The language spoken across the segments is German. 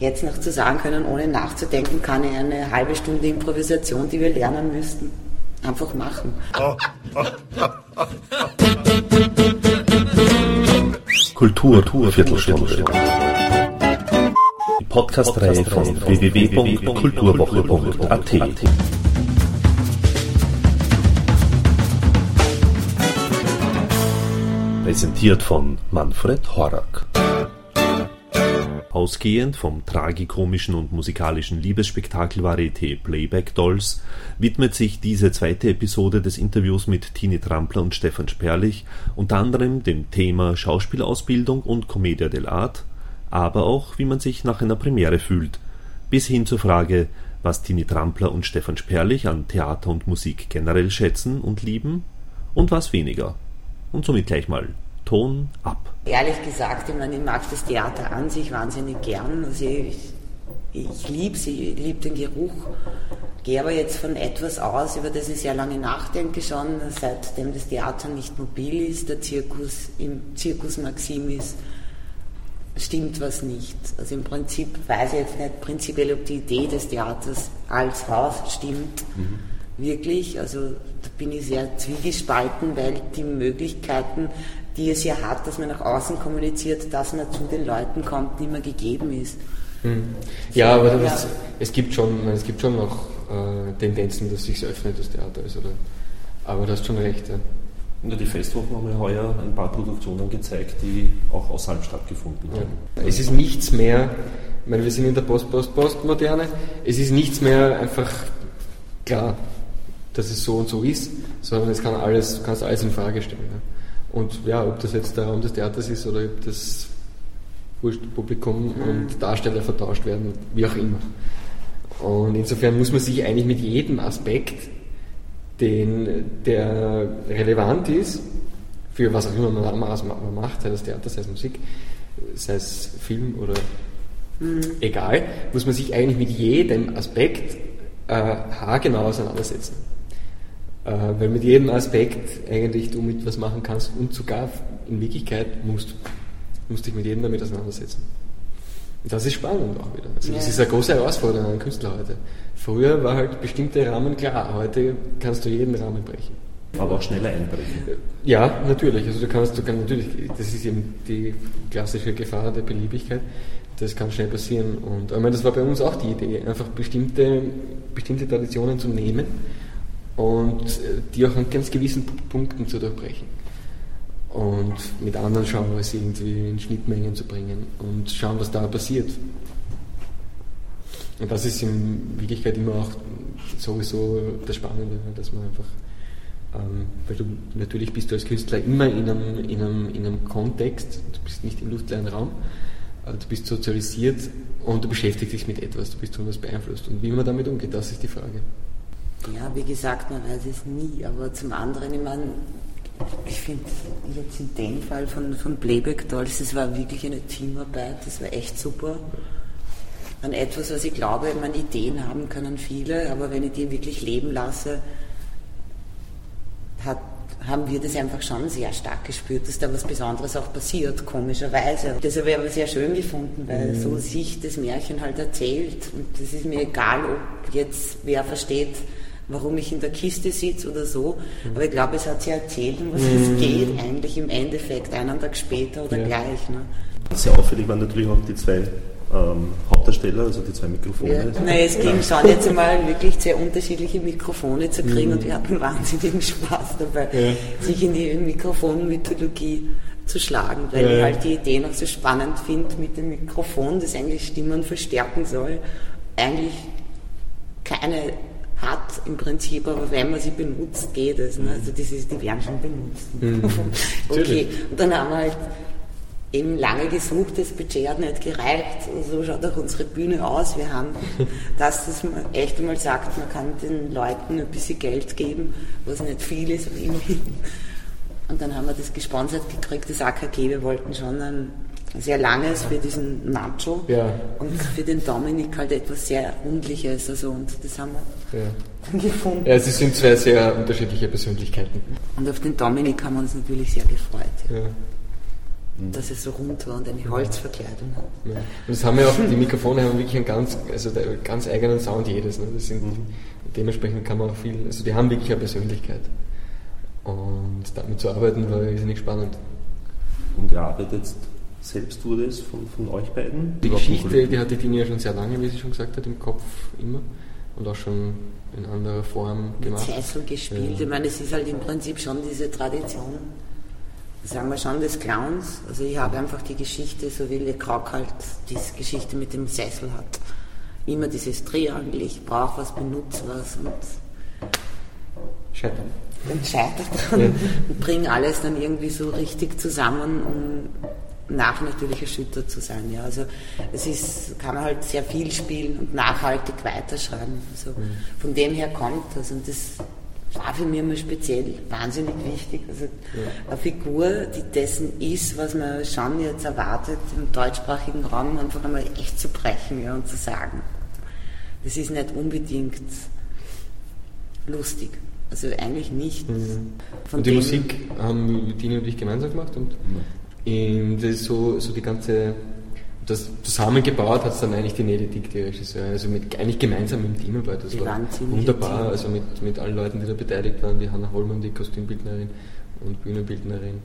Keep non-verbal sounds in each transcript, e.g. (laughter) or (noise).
Jetzt noch zu sagen können, ohne nachzudenken, kann ich eine halbe Stunde Improvisation, die wir lernen müssten, einfach machen. Kultur, Kultur Viertelstunde. Die Podcast-Reihe von www.kulturwoche.at. Präsentiert von Manfred Horak. Ausgehend vom tragikomischen und musikalischen Liebesspektakel Varieté Playback Dolls widmet sich diese zweite Episode des Interviews mit Tini Trampler und Stefan Sperlich unter anderem dem Thema Schauspielausbildung und Commedia dell'arte, aber auch wie man sich nach einer Premiere fühlt, bis hin zur Frage, was Tini Trampler und Stefan Sperlich an Theater und Musik generell schätzen und lieben und was weniger. Und somit gleich mal Ton ab. Ehrlich gesagt, ich, meine, ich mag das Theater an sich wahnsinnig gern. Also ich, ich liebe sie, ich liebe den Geruch. Gehe aber jetzt von etwas aus, über das ich sehr lange nachdenke schon, seitdem das Theater nicht mobil ist, der Zirkus im Zirkus Maximis, stimmt was nicht. Also im Prinzip weiß ich jetzt nicht prinzipiell, ob die Idee des Theaters als Haus stimmt. Mhm. Wirklich, also da bin ich sehr zwiegespalten, weil die Möglichkeiten die es ja hat, dass man nach außen kommuniziert, dass man zu den Leuten kommt, nicht mehr gegeben ist. Mhm. Ja, aber ja. Das, es, gibt schon, es gibt schon noch äh, Tendenzen, dass sich öffnet, das Theater ist. Oder? Aber du hast schon recht. Ja. Ja, die Festwochen haben ja heuer ein paar Produktionen gezeigt, die auch außerhalb stattgefunden haben. Ja. Es ist nichts mehr, ich meine, wir sind in der Post-Post-Postmoderne, es ist nichts mehr einfach klar, dass es so und so ist, sondern es kann alles, du kannst alles in Frage stellen. Ja. Und ja, ob das jetzt der Raum des Theaters ist oder ob das Publikum mhm. und Darsteller vertauscht werden, wie auch immer. Und insofern muss man sich eigentlich mit jedem Aspekt, den, der relevant ist, für was auch immer man, man macht, sei es Theater, sei es Musik, sei es Film oder mhm. egal, muss man sich eigentlich mit jedem Aspekt äh, haargenau auseinandersetzen. Äh, weil mit jedem Aspekt eigentlich du mit was machen kannst und sogar in Wirklichkeit musst, musst dich mit jedem damit auseinandersetzen. Und das ist spannend auch wieder. Also ja. Das ist eine große Herausforderung an Künstler heute. Früher war halt bestimmte Rahmen klar, heute kannst du jeden Rahmen brechen. Aber auch schneller einbrechen. Ja, natürlich. Also du kannst, du kannst natürlich, das ist eben die klassische Gefahr der Beliebigkeit. Das kann schnell passieren. Und ich meine, das war bei uns auch die Idee, einfach bestimmte, bestimmte Traditionen zu nehmen und äh, die auch an ganz gewissen Punkten zu durchbrechen. Und mit anderen Genres irgendwie in Schnittmengen zu bringen und schauen, was da passiert. Und das ist in Wirklichkeit immer auch sowieso das Spannende, dass man einfach, ähm, weil du natürlich bist du als Künstler immer in einem, in einem, in einem Kontext, du bist nicht im luftleeren Raum, du bist sozialisiert und du beschäftigst dich mit etwas, du bist von was beeinflusst. Und wie man damit umgeht, das ist die Frage. Ja, wie gesagt, man weiß es nie, aber zum anderen, ich meine, ich finde jetzt in dem Fall von, von Playback Dolls, das war wirklich eine Teamarbeit, das war echt super. An etwas, was ich glaube, meine Ideen haben können viele, aber wenn ich die wirklich leben lasse, hat, haben wir das einfach schon sehr stark gespürt, dass da was Besonderes auch passiert, komischerweise. Das habe ich aber sehr schön gefunden, weil mhm. so sich das Märchen halt erzählt und das ist mir egal, ob jetzt wer versteht, warum ich in der Kiste sitze oder so. Aber ich glaube, es hat sie erzählt, um was mhm. es geht, eigentlich im Endeffekt, einen Tag später oder ja. gleich. Ne? Sehr auffällig waren natürlich auch die zwei ähm, Hauptdarsteller, also die zwei Mikrofone. Ja. Nein, es ging schon jetzt einmal wirklich sehr unterschiedliche Mikrofone zu kriegen mhm. und wir hatten (laughs) wahnsinnigen Spaß dabei, ja. sich in die Mikrofonmythologie zu schlagen, weil ja. ich halt die Idee noch so spannend finde mit dem Mikrofon, das eigentlich Stimmen verstärken soll, eigentlich keine hat im Prinzip, aber wenn man sie benutzt, geht es. Ne? Also das ist, die werden schon benutzt. Mhm. (laughs) okay, und dann haben wir halt eben lange gesucht, das Budget hat nicht gereicht. So schaut auch unsere Bühne aus. Wir haben das, (laughs) dass man echt einmal sagt, man kann den Leuten ein bisschen Geld geben, was nicht viel ist, aber immerhin. Und dann haben wir das gesponsert gekriegt, das AKG. Wir wollten schon ein sehr langes für diesen Nacho ja. und für den Dominik halt etwas sehr Rundliches. Also, und das haben wir ja. (laughs) gefunden. Ja, sie sind zwei sehr unterschiedliche Persönlichkeiten. Und auf den Dominik haben wir uns natürlich sehr gefreut. Ja. mhm. dass es so rund war und eine Holzverkleidung hat. Ja. Und das haben ja auch, die Mikrofone haben wirklich einen ganz, also ganz eigenen Sound jedes. Ne? Das sind, mhm. Dementsprechend kann man auch viel, also die haben wirklich eine Persönlichkeit. Und damit zu arbeiten war irrsinnig spannend. Und ihr arbeitet selbst wurde es von, von euch beiden? Die Geschichte, die hatte Dini ja schon sehr lange, wie sie schon gesagt hat, im Kopf immer und auch schon in anderer Form gemacht. Cecil gespielt. Ja. Ich meine, es ist halt im Prinzip schon diese Tradition, sagen wir schon, des Clowns. Also ich habe einfach die Geschichte, so wie Le Croc halt diese Geschichte mit dem Sessel hat. Immer dieses Triangel, ich brauche was, benutze was und scheitern. Und scheitert dann ja. und bringe alles dann irgendwie so richtig zusammen, um nach natürlich erschüttert zu sein. Ja. Also es ist, kann man halt sehr viel spielen und nachhaltig weiterschreiben. Also mhm. von dem her kommt das und das war für mich immer speziell wahnsinnig wichtig. Also ja. eine Figur, die dessen ist, was man schon jetzt erwartet, im deutschsprachigen Raum einfach einmal echt zu brechen ja, und zu sagen. Das ist nicht unbedingt lustig. Also eigentlich nicht. Mhm. und die Musik haben Dini und ich gemeinsam gemacht und ist so, so die ganze, das zusammengebaut hat es dann eigentlich die Nededik, die Regisseur, also mit, eigentlich gemeinsam im Teamarbeit. Das die war wunderbar, Team. also mit, mit allen Leuten, die da beteiligt waren, die Hanna Hollmann, die Kostümbildnerin und Bühnenbildnerin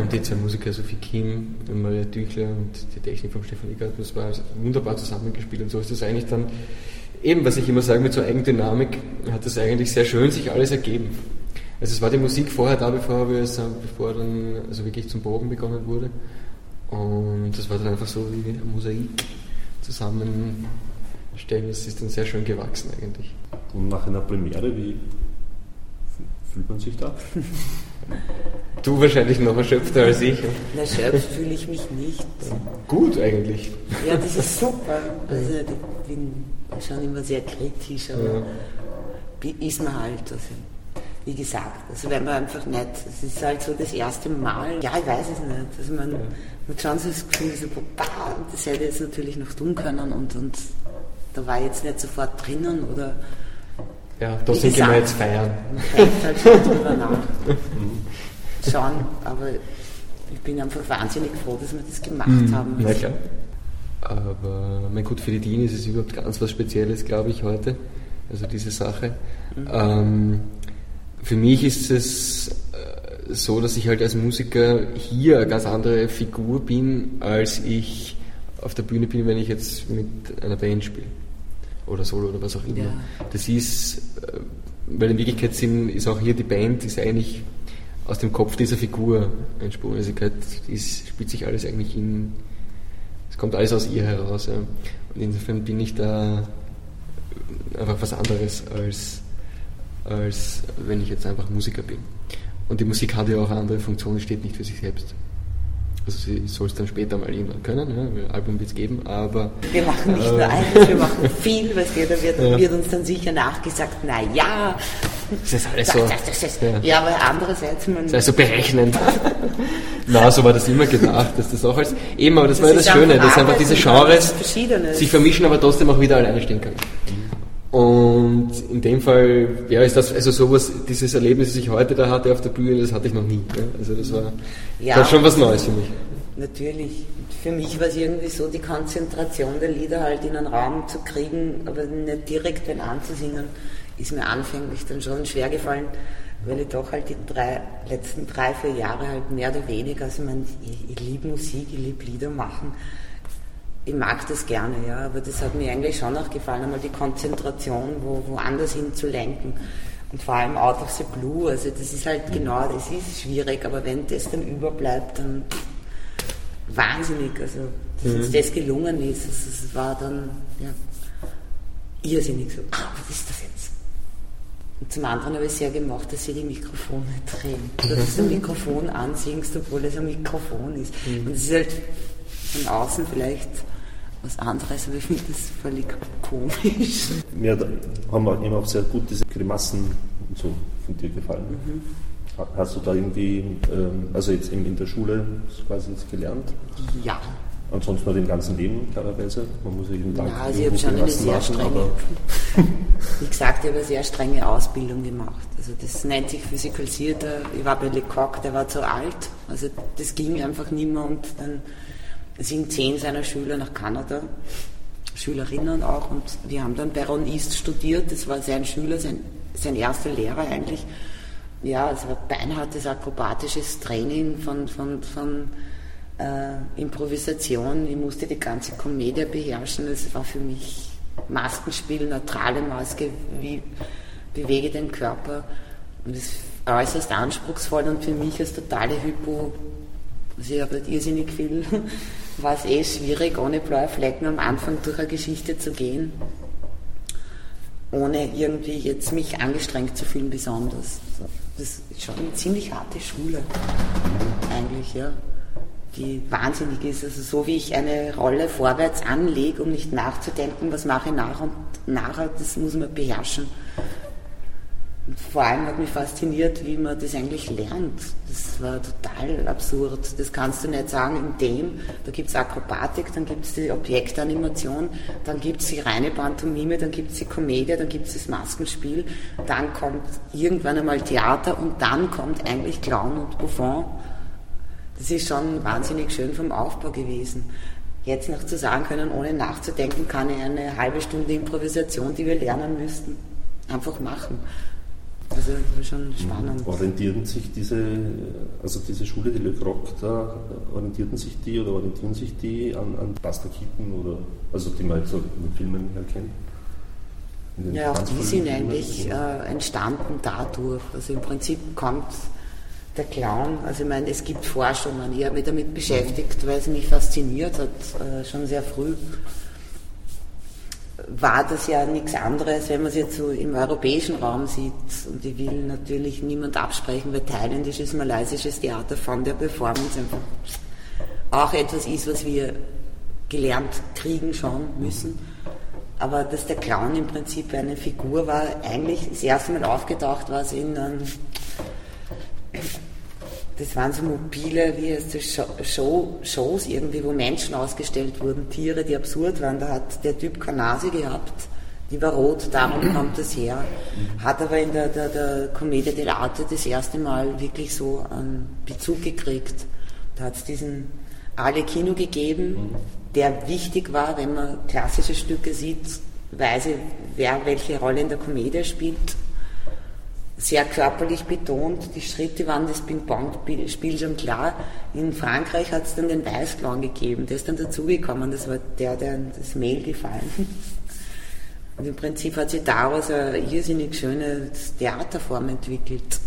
und die zwei Musiker, Sophie Kim, Maria Tüchler und die Technik von Stefan Eckert, das war also wunderbar zusammengespielt und so ist das eigentlich dann, eben was ich immer sage, mit so Eigendynamik hat das eigentlich sehr schön sich alles ergeben. Also es war die Musik vorher da, bevor wir es, bevor dann also wirklich zum Proben begonnen wurde. Und das war dann einfach so wie ein Mosaik zusammenstellen. Es ist dann sehr schön gewachsen eigentlich. Und nach einer Premiere, wie fühlt man sich da? (laughs) Du wahrscheinlich noch erschöpfter als ich. Erschöpft fühle ich mich nicht. Gut eigentlich. Ja, das ist super. Also ich bin schon immer sehr kritisch, aber ja. ist man halt. Also wie gesagt, also wenn man einfach nicht, es ist halt so das erste Mal, ja, ich weiß es nicht, also man, man hat schon so das Gefühl, so, bah, das hätte ich jetzt natürlich noch tun können und, und da war ich jetzt nicht sofort drinnen oder. Ja, da sind wir jetzt feiern. Man denkt halt schon drüber nach. (laughs) schon, aber ich bin einfach wahnsinnig froh, dass wir das gemacht mhm, haben. Na klar. Aber mein gut, für die DIN ist es überhaupt ganz was Spezielles, glaube ich, heute. Also diese Sache. Mhm. Ähm, für mich ist es äh, so, dass ich halt als Musiker hier eine ganz andere Figur bin, als ich auf der Bühne bin, wenn ich jetzt mit einer Band spiele. Oder Solo oder was auch immer. Ja. Das ist, äh, weil in Wirklichkeit sind, ist auch hier die Band, ist eigentlich aus dem Kopf dieser Figur entsprungen. Also ist, spielt sich alles eigentlich in, es kommt alles aus ihr heraus. Ja. Und insofern bin ich da einfach was anderes als als wenn ich jetzt einfach Musiker bin. Und die Musik hat ja auch eine andere Funktion, steht nicht für sich selbst. Also sie soll es dann später mal irgendwann können, ja, ein Album wird es geben, aber... Wir machen nicht äh, nur eines, wir machen viel, weil da wird, (laughs) ja. wird uns dann sicher nachgesagt, na ja, das ist alles so... Das, das ist, ja. ja. aber andererseits... Man, das ist also berechnend. (laughs) na, so war das immer gedacht, dass das auch als... Eben, aber das, das war ja das Schöne, dass einfach diese Genres sich vermischen, aber trotzdem auch wieder alleine stehen können. Und in dem Fall, ja, ist das, also sowas, dieses Erlebnis, das ich heute da hatte auf der Bühne, das hatte ich noch nie. Ja? Also das war, ja, das war schon was Neues für mich. Natürlich. Für mich war es irgendwie so, die Konzentration der Lieder halt in einen Raum zu kriegen, aber nicht direkt den anzusingen, ist mir anfänglich dann schon schwer gefallen, weil ich doch halt die drei, letzten drei, vier Jahre halt mehr oder weniger, also ich meine, ich, ich liebe Musik, ich liebe Lieder machen, ich mag das gerne, ja, aber das hat mir eigentlich schon auch gefallen, einmal die Konzentration wo, woanders hin zu lenken. Und vor allem Out of the Blue, also das ist halt genau, das ist schwierig, aber wenn das dann überbleibt, dann wahnsinnig, also dass mhm. uns das gelungen ist, also, es war dann ja, irrsinnig so, ah, was ist das jetzt? Und zum anderen habe ich sehr gemacht, dass sie die Mikrofone drehen, dass du ein (laughs) Mikrofon ansingst, obwohl es ein Mikrofon ist. Mhm. Und es ist halt von außen vielleicht was anderes, aber ich finde das völlig komisch. Mir haben eben auch sehr gut diese Grimassen und so von dir gefallen. Mhm. Hast du da irgendwie, ähm, also jetzt in der Schule quasi jetzt gelernt? Ja, Ansonsten noch im ganzen Leben, klarerweise. Man muss jeden Tag. Ja, also ich habe schon eine sehr machen, strenge, (laughs) wie gesagt, ich habe eine sehr strenge Ausbildung gemacht. Also das nennt sich Physical Theater. Ich war bei Lecoq, der war zu alt. Also das ging einfach nicht mehr und dann sind zehn seiner Schüler nach Kanada, Schülerinnen auch, und wir haben dann bei Ron East studiert. Das war sein Schüler, sein, sein erster Lehrer eigentlich. Ja, es war beinhartes akrobatisches Training von, von, von äh, Improvisation. Ich musste die ganze Komödie beherrschen. Es war für mich Maskenspiel, neutrale Maske, wie bewege den Körper. Und das ist äußerst anspruchsvoll und für mich als totale Hypo, also ich habe nicht irrsinnig viel, war es eh schwierig, ohne blaue Flecken am Anfang durch eine Geschichte zu gehen, ohne irgendwie jetzt mich angestrengt zu fühlen besonders. Das ist schon eine ziemlich harte Schule, eigentlich, ja die wahnsinnig ist. Also so wie ich eine Rolle vorwärts anlege, um nicht nachzudenken, was mache ich nach und nachher, das muss man beherrschen. Vor allem hat mich fasziniert, wie man das eigentlich lernt. Das war total absurd. Das kannst du nicht sagen in dem. Da gibt es Akrobatik, dann gibt es die Objektanimation, dann gibt es die reine Pantomime, dann gibt es die Komödie, dann gibt es das Maskenspiel, dann kommt irgendwann einmal Theater und dann kommt eigentlich Clown und Buffon das ist schon wahnsinnig schön vom Aufbau gewesen. Jetzt noch zu sagen können, ohne nachzudenken, kann ich eine halbe Stunde Improvisation, die wir lernen müssten, einfach machen. Also das war schon spannend. Orientieren sich diese, also diese Schule, die Le Croc, da orientierten sich die oder orientieren sich die an, an Buster Keaton oder also die man so in den Filmen erkennt? Ja, auch die sind eigentlich äh, entstanden dadurch. Also im Prinzip kommt der Clown, also ich meine, es gibt Forschungen, ich habe mich damit beschäftigt, weil es mich fasziniert hat, äh, schon sehr früh. War das ja nichts anderes, wenn man es jetzt so im europäischen Raum sieht, und ich will natürlich niemand absprechen, weil thailändisches, malaysisches Theater von der Performance einfach auch etwas ist, was wir gelernt kriegen schon müssen. Aber dass der Clown im Prinzip eine Figur war, eigentlich das erste Mal aufgetaucht war es in ähm, das waren so mobile, wie heißt das, Show, Shows irgendwie, wo Menschen ausgestellt wurden, Tiere, die absurd waren. Da hat der Typ keine Nase gehabt, die war rot, darum kommt das her. Hat aber in der, der, der Commedia dell'arte das erste Mal wirklich so einen Bezug gekriegt. Da hat es diesen Ale Kino gegeben, der wichtig war, wenn man klassische Stücke sieht, weiß ich, wer welche Rolle in der Komödie spielt sehr körperlich betont. Die Schritte waren das Ping-Pong-Spiel schon klar. In Frankreich hat es dann den Weißclown gegeben, der ist dann dazugekommen. Das war der, der das Mail gefallen. Und im Prinzip hat sich daraus eine irrsinnig schöne Theaterform entwickelt,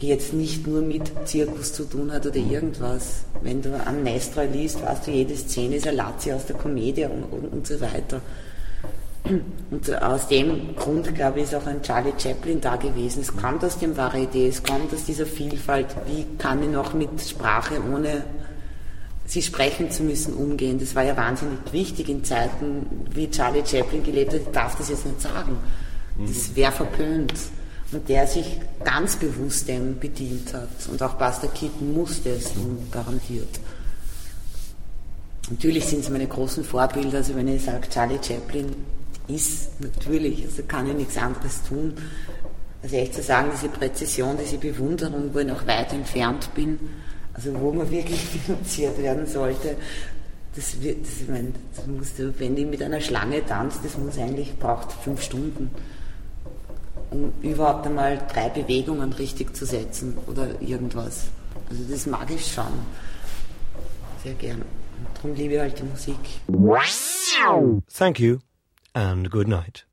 die jetzt nicht nur mit Zirkus zu tun hat oder irgendwas. Wenn du an Nestra liest, weißt du, jede Szene ist ein Lazzi aus der Komödie und, und, und so weiter. Und aus dem Grund, glaube ich, ist auch ein Charlie Chaplin da gewesen. Es kommt aus dem Varieté, es kommt aus dieser Vielfalt. Wie kann ich noch mit Sprache, ohne sie sprechen zu müssen, umgehen? Das war ja wahnsinnig wichtig in Zeiten, wie Charlie Chaplin gelebt hat. Ich darf das jetzt nicht sagen. Das wäre verpönt. Und der sich ganz bewusst dem bedient hat. Und auch Buster Keaton musste es garantiert. Natürlich sind es meine großen Vorbilder. Also wenn ich sage, Charlie Chaplin, ist, natürlich, also kann ich nichts anderes tun, als echt zu sagen, diese Präzision, diese Bewunderung, wo ich noch weit entfernt bin, also wo man wirklich (laughs) denunziert werden sollte, das, wird, das, ich meine, das muss, wenn ich mit einer Schlange tanze, das muss eigentlich, braucht fünf Stunden, um überhaupt einmal drei Bewegungen richtig zu setzen oder irgendwas. Also das mag ich schon sehr gern. Darum liebe ich halt die Musik. Thank you and good night.